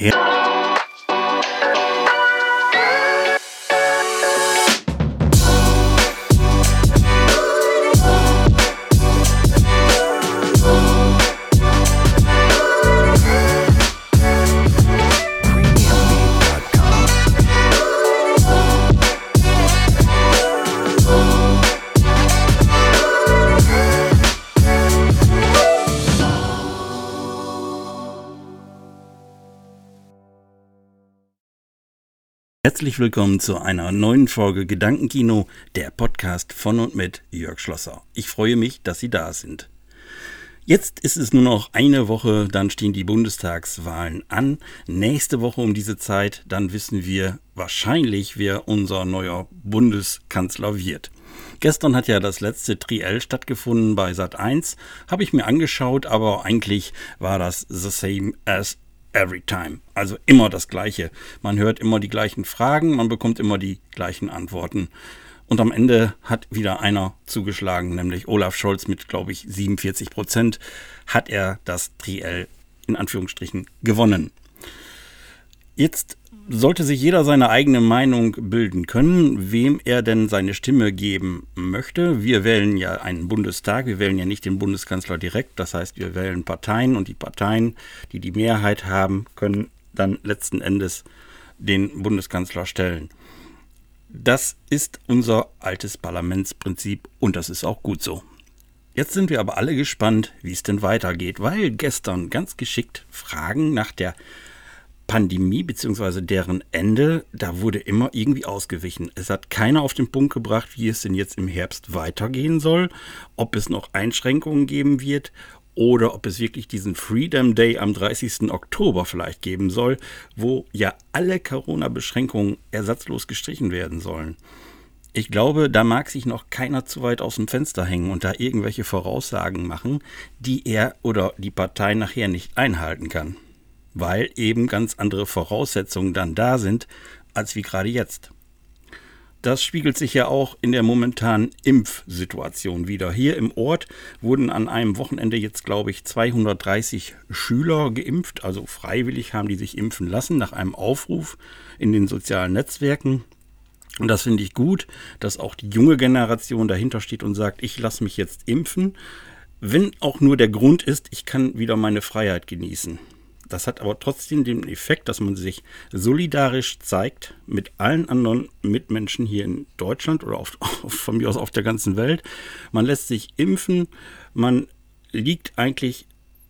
Yeah. Herzlich willkommen zu einer neuen Folge Gedankenkino, der Podcast von und mit Jörg Schlosser. Ich freue mich, dass Sie da sind. Jetzt ist es nur noch eine Woche, dann stehen die Bundestagswahlen an. Nächste Woche um diese Zeit, dann wissen wir wahrscheinlich, wer unser neuer Bundeskanzler wird. Gestern hat ja das letzte Triell stattgefunden bei Sat 1, habe ich mir angeschaut, aber eigentlich war das the same as every time. Also immer das Gleiche. Man hört immer die gleichen Fragen, man bekommt immer die gleichen Antworten. Und am Ende hat wieder einer zugeschlagen, nämlich Olaf Scholz mit, glaube ich, 47 Prozent hat er das Triell in Anführungsstrichen gewonnen. Jetzt sollte sich jeder seine eigene Meinung bilden können, wem er denn seine Stimme geben möchte. Wir wählen ja einen Bundestag, wir wählen ja nicht den Bundeskanzler direkt, das heißt, wir wählen Parteien und die Parteien, die die Mehrheit haben, können dann letzten Endes den Bundeskanzler stellen. Das ist unser altes Parlamentsprinzip und das ist auch gut so. Jetzt sind wir aber alle gespannt, wie es denn weitergeht, weil gestern ganz geschickt Fragen nach der Pandemie bzw. deren Ende, da wurde immer irgendwie ausgewichen. Es hat keiner auf den Punkt gebracht, wie es denn jetzt im Herbst weitergehen soll, ob es noch Einschränkungen geben wird oder ob es wirklich diesen Freedom Day am 30. Oktober vielleicht geben soll, wo ja alle Corona-Beschränkungen ersatzlos gestrichen werden sollen. Ich glaube, da mag sich noch keiner zu weit aus dem Fenster hängen und da irgendwelche Voraussagen machen, die er oder die Partei nachher nicht einhalten kann weil eben ganz andere Voraussetzungen dann da sind, als wie gerade jetzt. Das spiegelt sich ja auch in der momentanen Impfsituation wieder. Hier im Ort wurden an einem Wochenende jetzt, glaube ich, 230 Schüler geimpft, also freiwillig haben die sich impfen lassen nach einem Aufruf in den sozialen Netzwerken. Und das finde ich gut, dass auch die junge Generation dahinter steht und sagt, ich lasse mich jetzt impfen, wenn auch nur der Grund ist, ich kann wieder meine Freiheit genießen. Das hat aber trotzdem den Effekt, dass man sich solidarisch zeigt mit allen anderen Mitmenschen hier in Deutschland oder auf, von mir aus auf der ganzen Welt. Man lässt sich impfen, man liegt eigentlich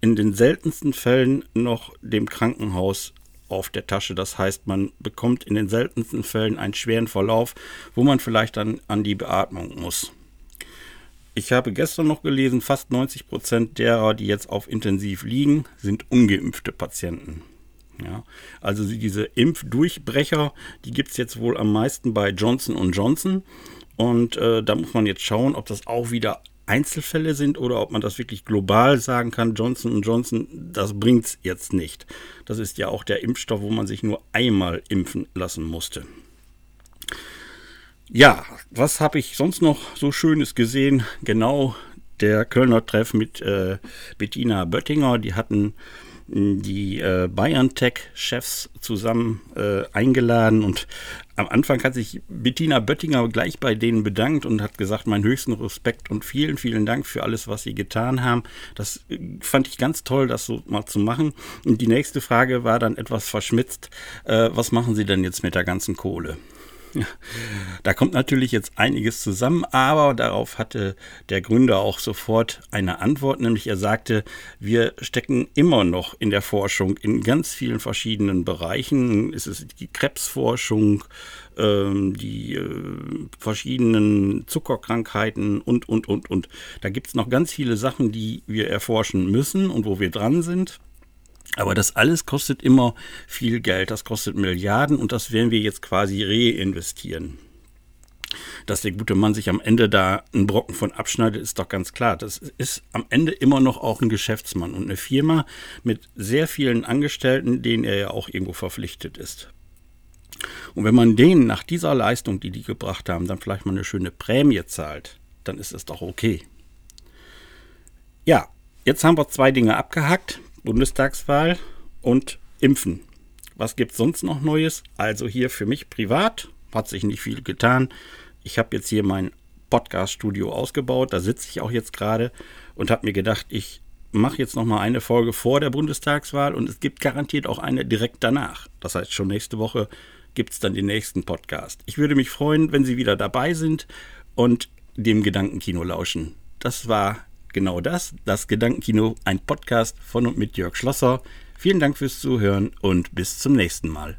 in den seltensten Fällen noch dem Krankenhaus auf der Tasche. Das heißt, man bekommt in den seltensten Fällen einen schweren Verlauf, wo man vielleicht dann an die Beatmung muss. Ich habe gestern noch gelesen, fast 90 Prozent derer, die jetzt auf Intensiv liegen, sind ungeimpfte Patienten. Ja, also diese Impfdurchbrecher, die gibt es jetzt wohl am meisten bei Johnson Johnson. Und äh, da muss man jetzt schauen, ob das auch wieder Einzelfälle sind oder ob man das wirklich global sagen kann, Johnson Johnson, das bringt es jetzt nicht. Das ist ja auch der Impfstoff, wo man sich nur einmal impfen lassen musste. Ja, was habe ich sonst noch so Schönes gesehen? Genau der Kölner Treff mit äh, Bettina Böttinger. Die hatten hm, die äh, BayernTech-Chefs zusammen äh, eingeladen und am Anfang hat sich Bettina Böttinger gleich bei denen bedankt und hat gesagt, meinen höchsten Respekt und vielen, vielen Dank für alles, was sie getan haben. Das äh, fand ich ganz toll, das so mal zu machen. Und die nächste Frage war dann etwas verschmitzt. Äh, was machen Sie denn jetzt mit der ganzen Kohle? Da kommt natürlich jetzt einiges zusammen, aber darauf hatte der Gründer auch sofort eine Antwort, nämlich er sagte, wir stecken immer noch in der Forschung in ganz vielen verschiedenen Bereichen. Es ist die Krebsforschung, ähm, die äh, verschiedenen Zuckerkrankheiten und, und, und, und. Da gibt es noch ganz viele Sachen, die wir erforschen müssen und wo wir dran sind. Aber das alles kostet immer viel Geld, das kostet Milliarden und das werden wir jetzt quasi reinvestieren. Dass der gute Mann sich am Ende da einen Brocken von abschneidet, ist doch ganz klar. Das ist am Ende immer noch auch ein Geschäftsmann und eine Firma mit sehr vielen Angestellten, denen er ja auch irgendwo verpflichtet ist. Und wenn man denen nach dieser Leistung, die die gebracht haben, dann vielleicht mal eine schöne Prämie zahlt, dann ist es doch okay. Ja, jetzt haben wir zwei Dinge abgehackt. Bundestagswahl und Impfen. was gibt's sonst noch Neues? Also hier für mich privat hat sich nicht viel getan. Ich habe jetzt hier mein Podcast-Studio ausgebaut. Da sitze ich auch jetzt gerade und habe mir gedacht, ich mache jetzt noch mal eine Folge vor der Bundestagswahl und es gibt garantiert auch eine direkt danach. Das heißt, schon nächste Woche gibt es dann den nächsten Podcast. Ich würde mich freuen, wenn Sie wieder dabei sind und dem Gedankenkino lauschen. Das war genau das, das Gedankenkino, ein Podcast von und mit Jörg Schlosser. Vielen Dank fürs Zuhören und bis zum nächsten Mal.